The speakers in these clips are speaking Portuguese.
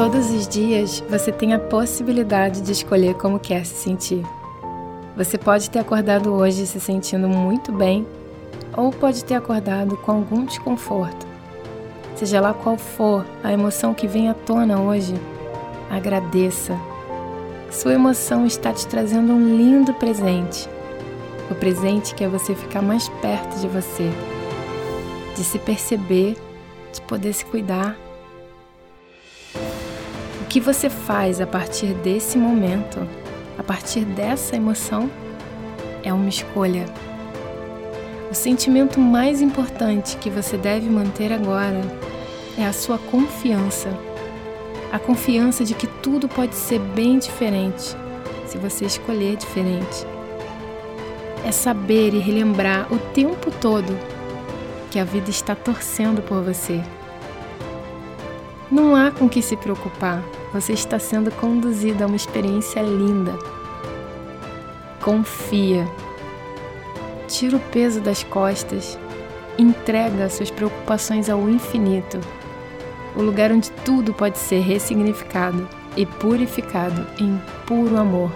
Todos os dias você tem a possibilidade de escolher como quer se sentir. Você pode ter acordado hoje se sentindo muito bem, ou pode ter acordado com algum desconforto. Seja lá qual for a emoção que vem à tona hoje, agradeça. Sua emoção está te trazendo um lindo presente. O presente que é você ficar mais perto de você, de se perceber, de poder se cuidar que você faz a partir desse momento, a partir dessa emoção, é uma escolha. O sentimento mais importante que você deve manter agora é a sua confiança. A confiança de que tudo pode ser bem diferente se você escolher diferente. É saber e relembrar o tempo todo que a vida está torcendo por você. Não há com que se preocupar. Você está sendo conduzido a uma experiência linda. Confia. Tira o peso das costas. Entrega suas preocupações ao infinito o lugar onde tudo pode ser ressignificado e purificado em puro amor.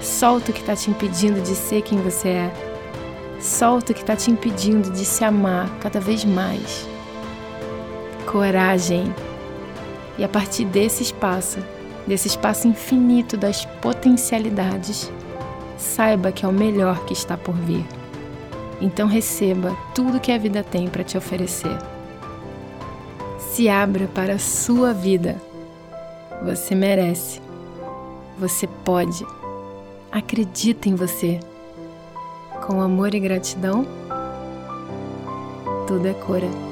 Solta o que está te impedindo de ser quem você é. Solta o que está te impedindo de se amar cada vez mais. Coragem. E a partir desse espaço, desse espaço infinito das potencialidades, saiba que é o melhor que está por vir. Então receba tudo que a vida tem para te oferecer. Se abra para a sua vida. Você merece. Você pode. Acredita em você. Com amor e gratidão, tudo é cura.